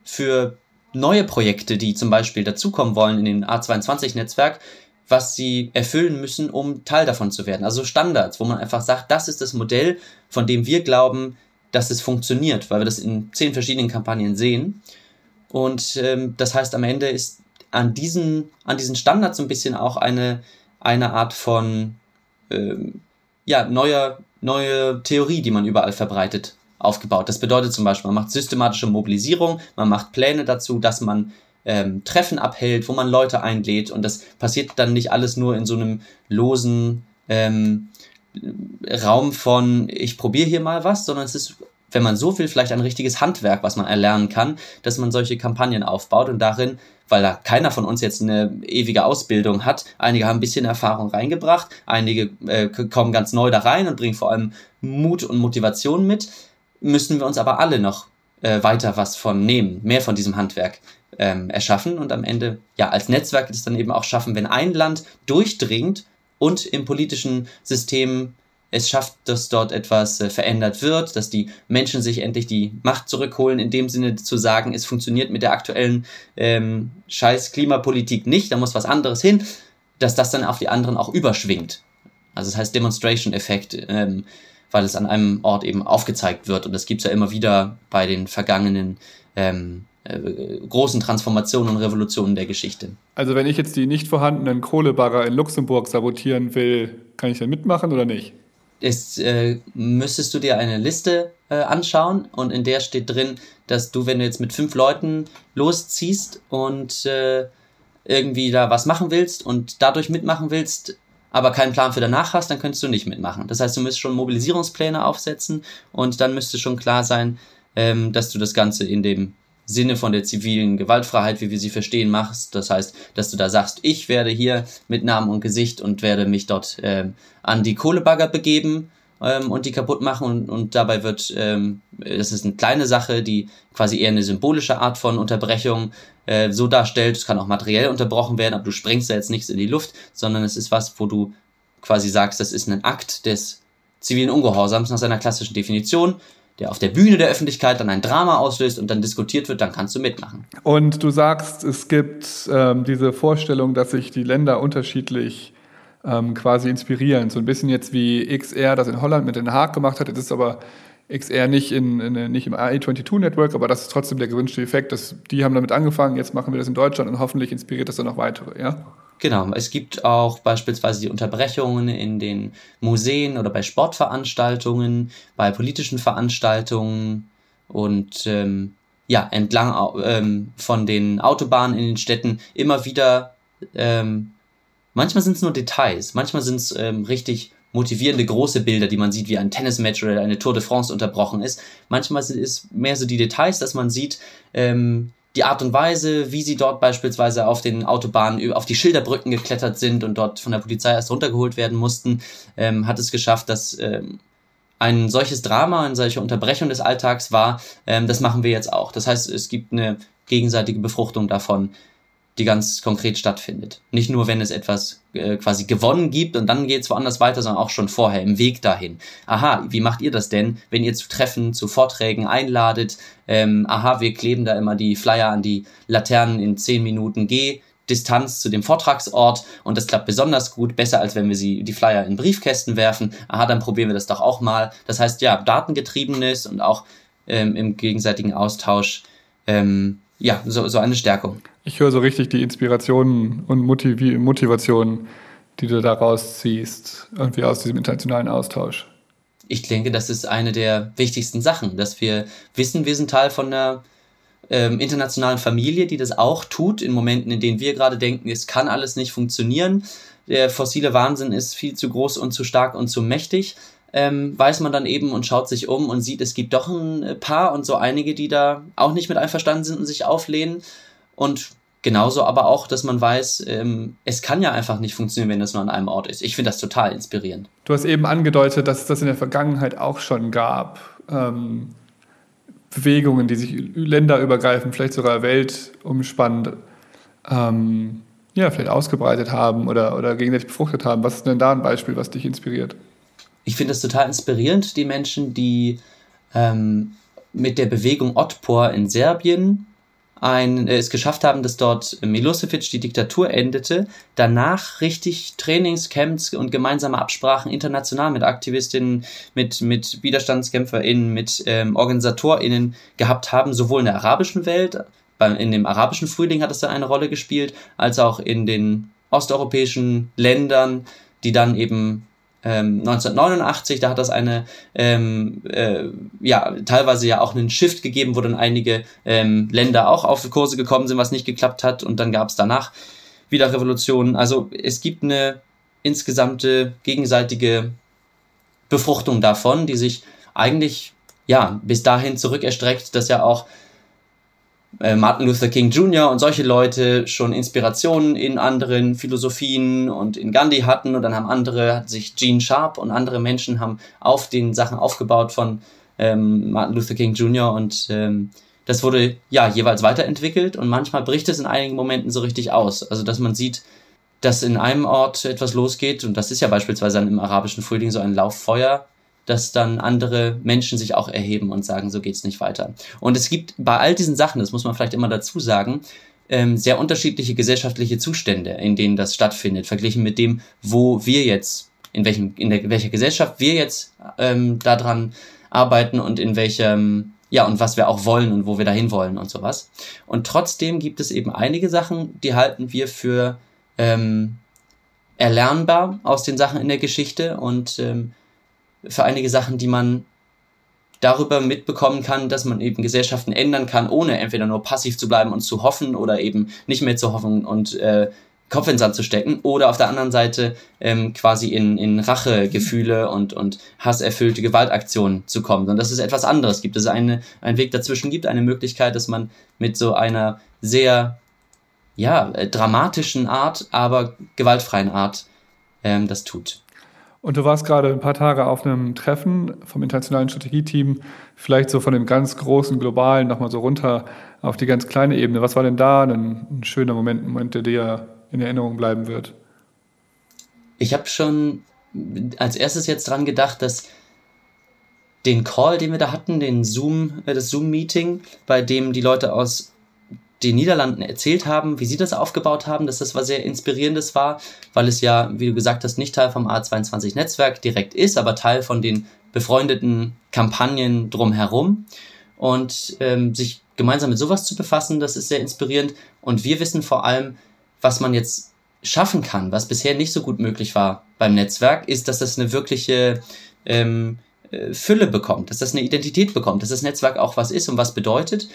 für neue Projekte, die zum Beispiel dazukommen wollen in den A22-Netzwerk, was sie erfüllen müssen, um Teil davon zu werden. Also Standards, wo man einfach sagt, das ist das Modell, von dem wir glauben, dass es funktioniert, weil wir das in zehn verschiedenen Kampagnen sehen. Und ähm, das heißt, am Ende ist an diesen, an diesen Standards so ein bisschen auch eine, eine Art von ähm, ja, neuer, neue Theorie, die man überall verbreitet, aufgebaut. Das bedeutet zum Beispiel, man macht systematische Mobilisierung, man macht Pläne dazu, dass man ähm, Treffen abhält, wo man Leute einlädt. Und das passiert dann nicht alles nur in so einem losen ähm, Raum von ich probiere hier mal was, sondern es ist wenn man so will, vielleicht ein richtiges Handwerk, was man erlernen kann, dass man solche Kampagnen aufbaut. Und darin, weil da keiner von uns jetzt eine ewige Ausbildung hat, einige haben ein bisschen Erfahrung reingebracht, einige äh, kommen ganz neu da rein und bringen vor allem Mut und Motivation mit, müssen wir uns aber alle noch äh, weiter was von nehmen, mehr von diesem Handwerk ähm, erschaffen und am Ende ja als Netzwerk es dann eben auch schaffen, wenn ein Land durchdringt und im politischen System es schafft, dass dort etwas äh, verändert wird, dass die Menschen sich endlich die Macht zurückholen, in dem Sinne zu sagen, es funktioniert mit der aktuellen ähm, scheiß Klimapolitik nicht, da muss was anderes hin, dass das dann auf die anderen auch überschwingt. Also das heißt Demonstration-Effekt, ähm, weil es an einem Ort eben aufgezeigt wird. Und das gibt's ja immer wieder bei den vergangenen ähm, äh, großen Transformationen und Revolutionen der Geschichte. Also wenn ich jetzt die nicht vorhandenen Kohlebagger in Luxemburg sabotieren will, kann ich dann mitmachen oder nicht? ist, äh, müsstest du dir eine Liste äh, anschauen und in der steht drin, dass du, wenn du jetzt mit fünf Leuten losziehst und äh, irgendwie da was machen willst und dadurch mitmachen willst, aber keinen Plan für danach hast, dann könntest du nicht mitmachen. Das heißt, du müsstest schon Mobilisierungspläne aufsetzen und dann müsste schon klar sein, ähm, dass du das Ganze in dem Sinne von der zivilen Gewaltfreiheit, wie wir sie verstehen, machst. Das heißt, dass du da sagst, ich werde hier mit Namen und Gesicht und werde mich dort ähm, an die Kohlebagger begeben ähm, und die kaputt machen und, und dabei wird, ähm, das ist eine kleine Sache, die quasi eher eine symbolische Art von Unterbrechung äh, so darstellt. Es kann auch materiell unterbrochen werden, aber du sprengst da jetzt nichts in die Luft, sondern es ist was, wo du quasi sagst, das ist ein Akt des zivilen Ungehorsams nach seiner klassischen Definition der auf der Bühne der Öffentlichkeit dann ein Drama auslöst und dann diskutiert wird, dann kannst du mitmachen. Und du sagst, es gibt ähm, diese Vorstellung, dass sich die Länder unterschiedlich ähm, quasi inspirieren. So ein bisschen jetzt wie XR das in Holland mit Den Haag gemacht hat. Jetzt ist aber XR nicht, in, in, nicht im AI22-Network, aber das ist trotzdem der gewünschte Effekt. Dass die haben damit angefangen, jetzt machen wir das in Deutschland und hoffentlich inspiriert das dann noch weitere, ja? Genau, es gibt auch beispielsweise die Unterbrechungen in den Museen oder bei Sportveranstaltungen, bei politischen Veranstaltungen und ähm, ja, entlang ähm, von den Autobahnen in den Städten immer wieder, ähm, manchmal sind es nur Details, manchmal sind es ähm, richtig motivierende große Bilder, die man sieht, wie ein Tennismatch oder eine Tour de France unterbrochen ist. Manchmal sind es mehr so die Details, dass man sieht, ähm, die Art und Weise, wie sie dort beispielsweise auf den Autobahnen, auf die Schilderbrücken geklettert sind und dort von der Polizei erst runtergeholt werden mussten, ähm, hat es geschafft, dass ähm, ein solches Drama, eine solche Unterbrechung des Alltags war, ähm, das machen wir jetzt auch. Das heißt, es gibt eine gegenseitige Befruchtung davon, die ganz konkret stattfindet. Nicht nur, wenn es etwas äh, quasi gewonnen gibt und dann geht es woanders weiter, sondern auch schon vorher im Weg dahin. Aha, wie macht ihr das denn, wenn ihr zu Treffen, zu Vorträgen einladet? Ähm, aha, wir kleben da immer die Flyer an die Laternen in 10 Minuten G. Distanz zu dem Vortragsort und das klappt besonders gut, besser als wenn wir sie die Flyer in Briefkästen werfen. Aha, dann probieren wir das doch auch mal. Das heißt ja, datengetriebenes und auch ähm, im gegenseitigen Austausch ähm, ja, so, so eine Stärkung. Ich höre so richtig die Inspirationen und Motiv Motivationen, die du daraus ziehst, irgendwie aus diesem internationalen Austausch. Ich denke, das ist eine der wichtigsten Sachen, dass wir wissen, wir sind Teil von einer ähm, internationalen Familie, die das auch tut, in Momenten, in denen wir gerade denken, es kann alles nicht funktionieren. Der fossile Wahnsinn ist viel zu groß und zu stark und zu mächtig. Ähm, weiß man dann eben und schaut sich um und sieht, es gibt doch ein paar und so einige, die da auch nicht mit einverstanden sind und sich auflehnen. Und genauso aber auch, dass man weiß, ähm, es kann ja einfach nicht funktionieren, wenn das nur an einem Ort ist. Ich finde das total inspirierend. Du hast eben angedeutet, dass es das in der Vergangenheit auch schon gab. Ähm, Bewegungen, die sich länderübergreifend, vielleicht sogar weltumspannend, ähm, ja, vielleicht ausgebreitet haben oder, oder gegenseitig befruchtet haben. Was ist denn da ein Beispiel, was dich inspiriert? Ich finde es total inspirierend, die Menschen, die ähm, mit der Bewegung Otpor in Serbien ein, äh, es geschafft haben, dass dort Milosevic die Diktatur endete, danach richtig Trainingscamps und gemeinsame Absprachen international mit Aktivistinnen, mit, mit WiderstandskämpferInnen, mit ähm, OrganisatorInnen gehabt haben, sowohl in der arabischen Welt, beim, in dem arabischen Frühling hat es dann eine Rolle gespielt, als auch in den osteuropäischen Ländern, die dann eben 1989, ähm, da hat das eine, ähm, äh, ja, teilweise ja auch einen Shift gegeben, wo dann einige ähm, Länder auch auf Kurse gekommen sind, was nicht geklappt hat und dann gab es danach wieder Revolutionen. Also es gibt eine insgesamte gegenseitige Befruchtung davon, die sich eigentlich ja, bis dahin zurückerstreckt, dass ja auch äh, Martin Luther King Jr. und solche Leute schon Inspirationen in anderen Philosophien und in Gandhi hatten und dann haben andere, hat sich Gene Sharp und andere Menschen haben auf den Sachen aufgebaut von ähm, Martin Luther King Jr. und ähm, das wurde ja jeweils weiterentwickelt und manchmal bricht es in einigen Momenten so richtig aus. Also dass man sieht, dass in einem Ort etwas losgeht und das ist ja beispielsweise im arabischen Frühling so ein Lauffeuer, dass dann andere Menschen sich auch erheben und sagen, so geht's nicht weiter. Und es gibt bei all diesen Sachen, das muss man vielleicht immer dazu sagen, ähm, sehr unterschiedliche gesellschaftliche Zustände, in denen das stattfindet, verglichen mit dem, wo wir jetzt, in welchem, in der, welcher Gesellschaft wir jetzt ähm, daran arbeiten und in welchem, ja, und was wir auch wollen und wo wir dahin wollen und sowas. Und trotzdem gibt es eben einige Sachen, die halten wir für ähm, erlernbar aus den Sachen in der Geschichte und ähm, für einige Sachen, die man darüber mitbekommen kann, dass man eben Gesellschaften ändern kann, ohne entweder nur passiv zu bleiben und zu hoffen oder eben nicht mehr zu hoffen und äh, Kopf in den Sand zu stecken oder auf der anderen Seite ähm, quasi in, in Rachegefühle und, und hasserfüllte Gewaltaktionen zu kommen. Und das ist etwas anderes. Gibt es eine, einen Weg dazwischen, gibt eine Möglichkeit, dass man mit so einer sehr ja, dramatischen Art, aber gewaltfreien Art ähm, das tut. Und du warst gerade ein paar Tage auf einem Treffen vom internationalen Strategieteam, vielleicht so von dem ganz großen globalen nochmal so runter auf die ganz kleine Ebene. Was war denn da ein, ein schöner Moment, ein Moment, der dir in Erinnerung bleiben wird? Ich habe schon als erstes jetzt dran gedacht, dass den Call, den wir da hatten, den Zoom, äh, das Zoom-Meeting, bei dem die Leute aus den Niederlanden erzählt haben, wie sie das aufgebaut haben, dass das was sehr inspirierendes war, weil es ja, wie du gesagt hast, nicht Teil vom A22-Netzwerk direkt ist, aber Teil von den befreundeten Kampagnen drumherum. Und ähm, sich gemeinsam mit sowas zu befassen, das ist sehr inspirierend. Und wir wissen vor allem, was man jetzt schaffen kann, was bisher nicht so gut möglich war beim Netzwerk, ist, dass das eine wirkliche ähm, äh, Fülle bekommt, dass das eine Identität bekommt, dass das Netzwerk auch was ist und was bedeutet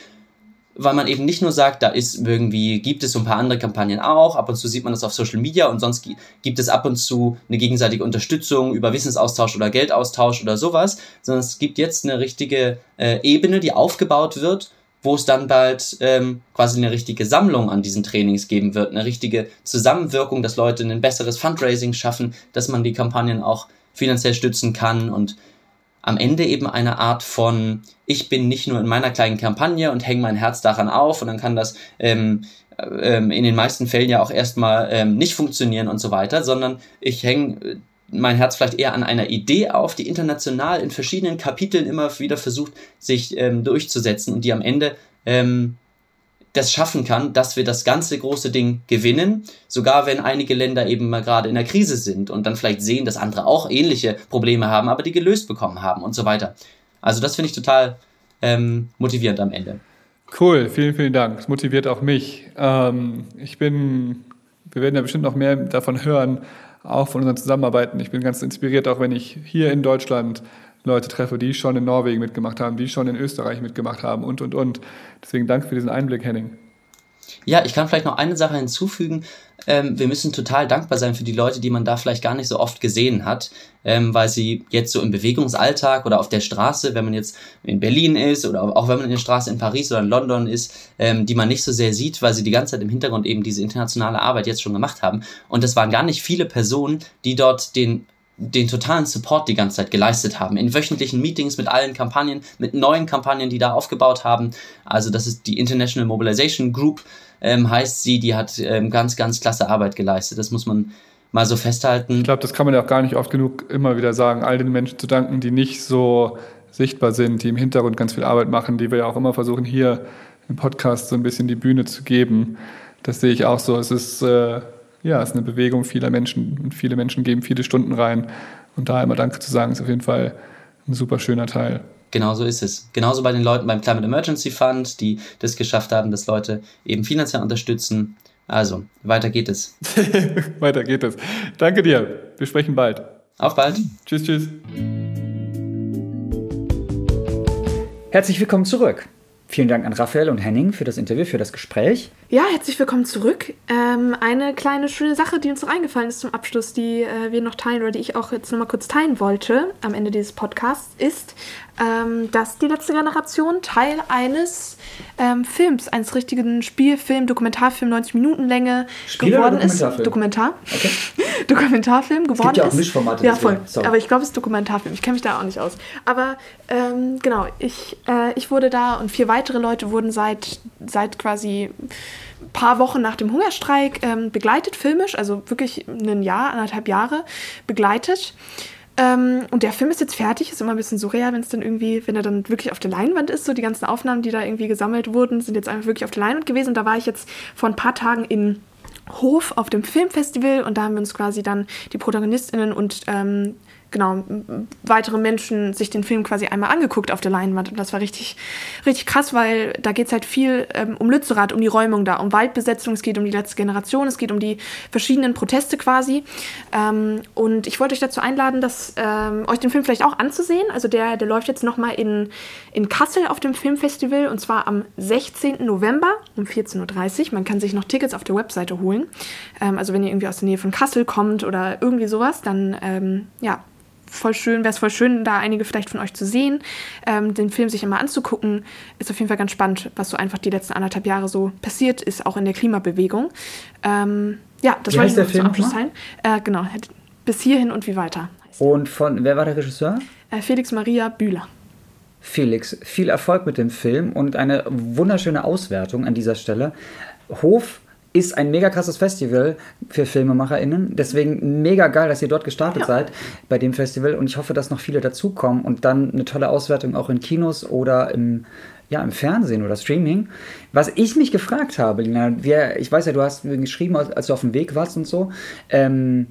weil man eben nicht nur sagt, da ist irgendwie, gibt es so ein paar andere Kampagnen auch, ab und zu sieht man das auf Social Media und sonst gibt es ab und zu eine gegenseitige Unterstützung über Wissensaustausch oder Geldaustausch oder sowas, sondern es gibt jetzt eine richtige äh, Ebene, die aufgebaut wird, wo es dann bald ähm, quasi eine richtige Sammlung an diesen Trainings geben wird, eine richtige Zusammenwirkung, dass Leute ein besseres Fundraising schaffen, dass man die Kampagnen auch finanziell stützen kann und am Ende eben eine Art von, ich bin nicht nur in meiner kleinen Kampagne und hänge mein Herz daran auf und dann kann das ähm, ähm, in den meisten Fällen ja auch erstmal ähm, nicht funktionieren und so weiter, sondern ich hänge äh, mein Herz vielleicht eher an einer Idee auf, die international in verschiedenen Kapiteln immer wieder versucht, sich ähm, durchzusetzen und die am Ende ähm, das schaffen kann, dass wir das ganze große Ding gewinnen, sogar wenn einige Länder eben mal gerade in der Krise sind und dann vielleicht sehen, dass andere auch ähnliche Probleme haben, aber die gelöst bekommen haben und so weiter. Also das finde ich total ähm, motivierend am Ende. Cool, vielen, vielen Dank. Das motiviert auch mich. Ähm, ich bin, wir werden ja bestimmt noch mehr davon hören, auch von unseren Zusammenarbeiten. Ich bin ganz inspiriert, auch wenn ich hier in Deutschland Leute treffe, die schon in Norwegen mitgemacht haben, die schon in Österreich mitgemacht haben und, und, und. Deswegen danke für diesen Einblick, Henning. Ja, ich kann vielleicht noch eine Sache hinzufügen. Ähm, wir müssen total dankbar sein für die Leute, die man da vielleicht gar nicht so oft gesehen hat, ähm, weil sie jetzt so im Bewegungsalltag oder auf der Straße, wenn man jetzt in Berlin ist oder auch wenn man in der Straße in Paris oder in London ist, ähm, die man nicht so sehr sieht, weil sie die ganze Zeit im Hintergrund eben diese internationale Arbeit jetzt schon gemacht haben. Und das waren gar nicht viele Personen, die dort den den totalen Support die ganze Zeit geleistet haben. In wöchentlichen Meetings mit allen Kampagnen, mit neuen Kampagnen, die da aufgebaut haben. Also das ist die International Mobilization Group, ähm, heißt sie, die hat ähm, ganz, ganz klasse Arbeit geleistet. Das muss man mal so festhalten. Ich glaube, das kann man ja auch gar nicht oft genug immer wieder sagen, all den Menschen zu danken, die nicht so sichtbar sind, die im Hintergrund ganz viel Arbeit machen, die wir ja auch immer versuchen, hier im Podcast so ein bisschen die Bühne zu geben. Das sehe ich auch so. Es ist äh, ja, es ist eine Bewegung vieler Menschen und viele Menschen geben viele Stunden rein. Und da immer Danke zu sagen, ist auf jeden Fall ein super schöner Teil. Genau so ist es. Genauso bei den Leuten beim Climate Emergency Fund, die das geschafft haben, dass Leute eben finanziell unterstützen. Also, weiter geht es. weiter geht es. Danke dir. Wir sprechen bald. Auf bald. Tschüss, tschüss. Herzlich willkommen zurück. Vielen Dank an Raphael und Henning für das Interview, für das Gespräch. Ja, herzlich willkommen zurück. Ähm, eine kleine schöne Sache, die uns noch eingefallen ist zum Abschluss, die äh, wir noch teilen oder die ich auch jetzt nochmal kurz teilen wollte am Ende dieses Podcasts, ist, ähm, dass die letzte Generation Teil eines ähm, Films, eines richtigen Spielfilm, Dokumentarfilm, 90 Minuten Länge Spiel geworden ist. Dokumentarfilm? Dokumentar. Okay. Dokumentarfilm geworden ja auch ist. Mischformate, Ja, voll. Aber ich glaube, es ist Dokumentarfilm. Ich kenne mich da auch nicht aus. Aber ähm, genau, ich, äh, ich wurde da und vier weitere Leute wurden seit, seit quasi paar Wochen nach dem Hungerstreik ähm, begleitet, filmisch, also wirklich ein Jahr, anderthalb Jahre begleitet. Ähm, und der Film ist jetzt fertig, ist immer ein bisschen surreal, wenn es dann irgendwie, wenn er dann wirklich auf der Leinwand ist. So die ganzen Aufnahmen, die da irgendwie gesammelt wurden, sind jetzt einfach wirklich auf der Leinwand gewesen. Und da war ich jetzt vor ein paar Tagen in Hof auf dem Filmfestival und da haben wir uns quasi dann die ProtagonistInnen und ähm, genau weitere Menschen sich den Film quasi einmal angeguckt auf der Leinwand und das war richtig richtig krass, weil da geht es halt viel ähm, um Lützerath, um die Räumung da, um Waldbesetzung, es geht um die letzte Generation, es geht um die verschiedenen Proteste quasi ähm, und ich wollte euch dazu einladen, dass ähm, euch den Film vielleicht auch anzusehen, also der, der läuft jetzt nochmal in, in Kassel auf dem Filmfestival und zwar am 16. November um 14.30 Uhr. Man kann sich noch Tickets auf der Webseite holen. Ähm, also wenn ihr irgendwie aus der Nähe von Kassel kommt oder irgendwie sowas, dann ähm, ja, voll schön, wäre es voll schön, da einige vielleicht von euch zu sehen, ähm, den Film sich einmal anzugucken. Ist auf jeden Fall ganz spannend, was so einfach die letzten anderthalb Jahre so passiert ist, auch in der Klimabewegung. Ähm, ja, das Wie wollte ich der Film zum Abschluss teilen. Äh, genau, bis hierhin und wie weiter. Und von, wer war der Regisseur? Äh, Felix Maria Bühler. Felix, viel Erfolg mit dem Film und eine wunderschöne Auswertung an dieser Stelle. Hof ist ein mega krasses Festival für FilmemacherInnen. Deswegen mega geil, dass ihr dort gestartet Ja. seid bei dem Festival. Und ich hoffe, dass noch viele dazukommen und dann eine tolle Auswertung auch in Kinos oder im, ja, im Fernsehen oder Streaming. Was ich mich gefragt habe, Lina, wir, ich weiß ja, du hast mir geschrieben, als als du auf dem Weg warst und so. Ähm,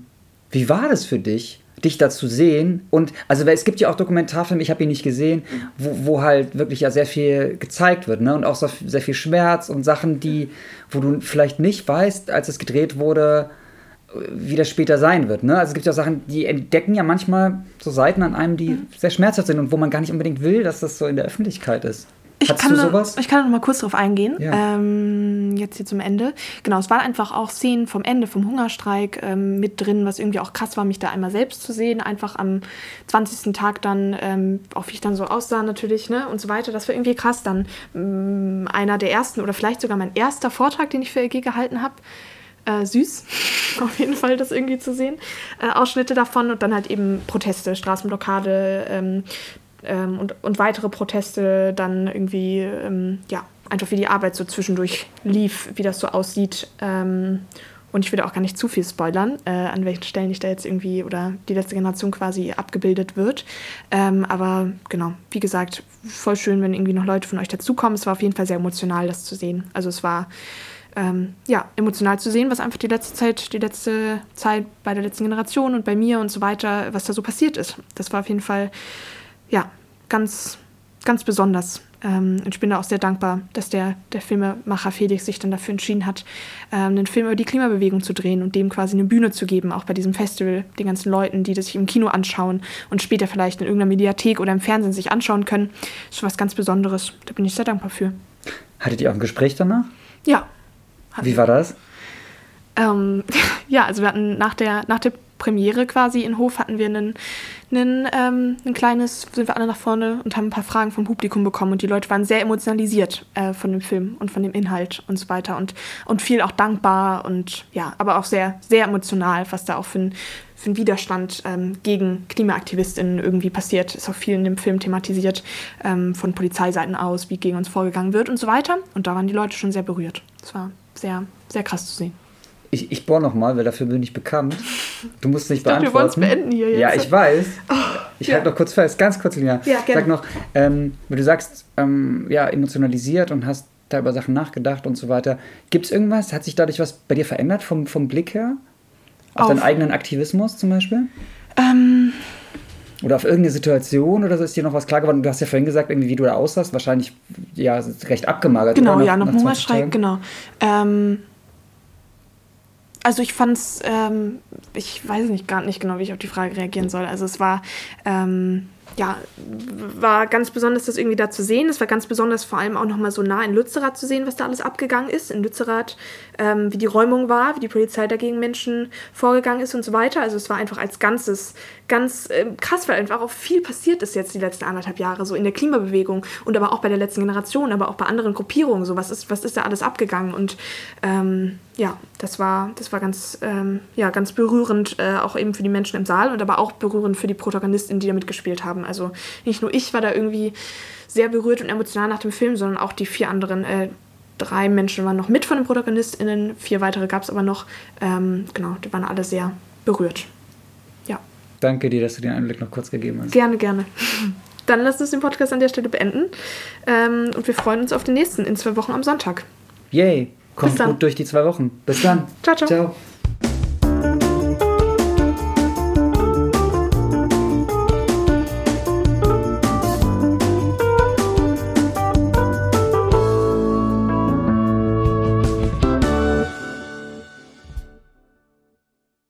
wie war das für dich, dich da zu sehen? Und also weil es gibt ja auch Dokumentarfilme, ich habe ihn nicht gesehen, wo, wo halt wirklich ja sehr viel gezeigt wird, ne? Und auch so, sehr viel Schmerz und Sachen, die, wo du vielleicht nicht weißt, als es gedreht wurde, wie das später sein wird. Ne? Also es gibt ja Sachen, die entdecken ja manchmal so Seiten an einem, die sehr schmerzhaft sind und wo man gar nicht unbedingt will, dass das so in der Öffentlichkeit ist. Ich Hattest kann, du da- sowas? ich kann noch mal kurz drauf eingehen. Ja. Ähm, jetzt hier zum Ende. Genau, es waren einfach auch Szenen vom Ende, vom Hungerstreik ähm, mit drin, was irgendwie auch krass war, mich da einmal selbst zu sehen. Einfach am 20. Tag dann, ähm, auch wie ich dann so aussah natürlich, ne, und so weiter. Das war irgendwie krass. Dann ähm, einer der ersten oder vielleicht sogar mein erster Vortrag, den ich für LG gehalten habe. Äh, süß, auf jeden Fall das irgendwie zu sehen. Äh, Ausschnitte davon und dann halt eben Proteste, Straßenblockade, ähm, ähm, und, und weitere Proteste dann irgendwie, ähm, ja, einfach wie die Arbeit so zwischendurch lief, wie das so aussieht. Ähm, und ich will auch gar nicht zu viel spoilern, äh, an welchen Stellen ich da jetzt irgendwie oder die letzte Generation quasi abgebildet wird. Ähm, aber genau, wie gesagt, voll schön, wenn irgendwie noch Leute von euch dazukommen. Es war auf jeden Fall sehr emotional, das zu sehen. Also es war ähm, ja, emotional zu sehen, was einfach die letzte Zeit, die letzte Zeit bei der letzten Generation und bei mir und so weiter, was da so passiert ist. Das war auf jeden Fall ja, ganz, ganz besonders. Ähm, und ich bin da auch sehr dankbar, dass der, der Filmemacher Felix sich dann dafür entschieden hat, ähm, einen Film über die Klimabewegung zu drehen und dem quasi eine Bühne zu geben, auch bei diesem Festival, den ganzen Leuten, die das sich im Kino anschauen und später vielleicht in irgendeiner Mediathek oder im Fernsehen sich anschauen können. Das ist was ganz Besonderes. Da bin ich sehr dankbar für. Hattet ihr auch ein Gespräch danach? Ja. Wie war das? Ähm, ja, also wir hatten nach der, nach der Premiere quasi in Hof hatten wir einen, einen, ähm, ein kleines, sind wir alle nach vorne und haben ein paar Fragen vom Publikum bekommen und die Leute waren sehr emotionalisiert äh, von dem Film und von dem Inhalt und so weiter und, und viel auch dankbar und ja, aber auch sehr, sehr emotional, was da auch für ein, für einen Widerstand ähm, gegen KlimaaktivistInnen irgendwie passiert. Ist auch viel in dem Film thematisiert, ähm, von Polizeiseiten aus, wie gegen uns vorgegangen wird und so weiter. Und da waren die Leute schon sehr berührt. Es war sehr, sehr krass zu sehen. Ich, ich bohre nochmal, weil dafür bin ich bekannt. Du musst nicht dachte, wir beantworten. wollen's beenden hier jetzt. Ja, ich weiß. ich ja. halte noch kurz fest, ganz kurz, Lina. Ja, gerne. Sag noch, ähm, weil du sagst, ähm, ja, emotionalisiert und hast da über Sachen nachgedacht und so weiter. Gibt es irgendwas? Hat sich dadurch was bei dir verändert vom, vom Blick her? Auf, Auf- deinen eigenen Aktivismus zum Beispiel? Ähm, Oder auf irgendeine Situation oder so ist dir noch was klar geworden? Du hast ja vorhin gesagt, irgendwie, wie du da aussahst. Wahrscheinlich ja recht abgemagert. genau, oder? ja, nach 20 Hungerstreik, genau. Ähm, also ich fand's, ähm, ich weiß nicht gar nicht genau, wie ich auf die Frage reagieren soll. Also es war, ähm, ja, war ganz besonders, das irgendwie da zu sehen. Es war ganz besonders vor allem auch nochmal so nah in Lützerath zu sehen, was da alles abgegangen ist. In Lützerath, ähm, wie die Räumung war, wie die Polizei dagegen Menschen vorgegangen ist und so weiter. Also es war einfach als Ganzes ganz äh, krass, weil einfach auch viel passiert ist jetzt die letzten anderthalb Jahre, so in der Klimabewegung und aber auch bei der letzten Generation, aber auch bei anderen Gruppierungen. So, was ist, was ist da alles abgegangen? Und ähm, ja, das war, das war ganz, ähm, ja, ganz berührend, äh, auch eben für die Menschen im Saal und aber auch berührend für die Protagonistinnen, die da mitgespielt haben. Also nicht nur ich war da irgendwie sehr berührt und emotional nach dem Film, sondern auch die vier anderen. Äh, drei Menschen waren noch mit von den ProtagonistInnen, vier weitere gab es aber noch. Ähm, genau, die waren alle sehr berührt. Ja. Danke dir, dass du den Einblick noch kurz gegeben hast. Gerne, gerne. Dann lass uns den Podcast an der Stelle beenden. Ähm, und wir freuen uns auf den nächsten in zwei Wochen am Sonntag. Yay! Kommt gut durch die zwei Wochen. Bis dann. Ciao, ciao. Ciao.